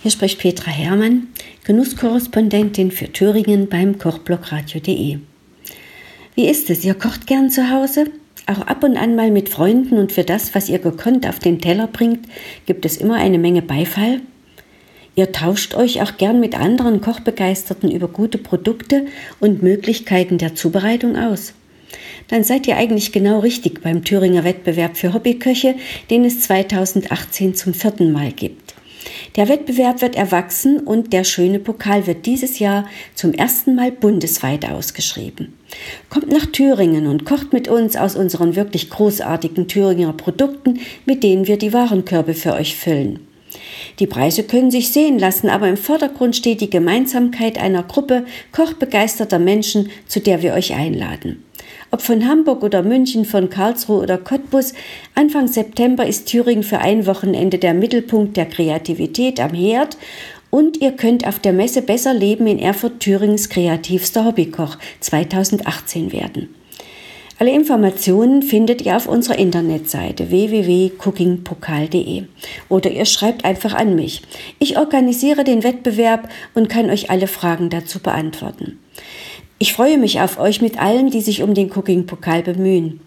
Hier spricht Petra Hermann, Genusskorrespondentin für Thüringen beim Kochblockradio.de. Wie ist es? Ihr kocht gern zu Hause? Auch ab und an mal mit Freunden und für das, was ihr gekonnt auf den Teller bringt, gibt es immer eine Menge Beifall? Ihr tauscht euch auch gern mit anderen Kochbegeisterten über gute Produkte und Möglichkeiten der Zubereitung aus. Dann seid ihr eigentlich genau richtig beim Thüringer Wettbewerb für Hobbyköche, den es 2018 zum vierten Mal gibt. Der Wettbewerb wird erwachsen und der schöne Pokal wird dieses Jahr zum ersten Mal bundesweit ausgeschrieben. Kommt nach Thüringen und kocht mit uns aus unseren wirklich großartigen Thüringer Produkten, mit denen wir die Warenkörbe für euch füllen. Die Preise können sich sehen lassen, aber im Vordergrund steht die Gemeinsamkeit einer Gruppe kochbegeisterter Menschen, zu der wir euch einladen. Ob von Hamburg oder München, von Karlsruhe oder Cottbus, Anfang September ist Thüringen für ein Wochenende der Mittelpunkt der Kreativität am Herd und ihr könnt auf der Messe Besser Leben in Erfurt Thüringens kreativster Hobbykoch 2018 werden. Alle Informationen findet ihr auf unserer Internetseite www.cookingpokal.de oder ihr schreibt einfach an mich. Ich organisiere den Wettbewerb und kann euch alle Fragen dazu beantworten. Ich freue mich auf euch mit allen, die sich um den Cooking-Pokal bemühen.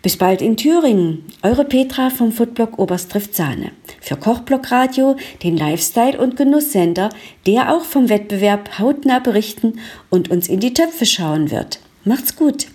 Bis bald in Thüringen. Eure Petra vom Foodblog Oberst trifft Sahne. Für Kochblock Radio, den Lifestyle- und Genusssender, der auch vom Wettbewerb hautnah berichten und uns in die Töpfe schauen wird. Macht's gut!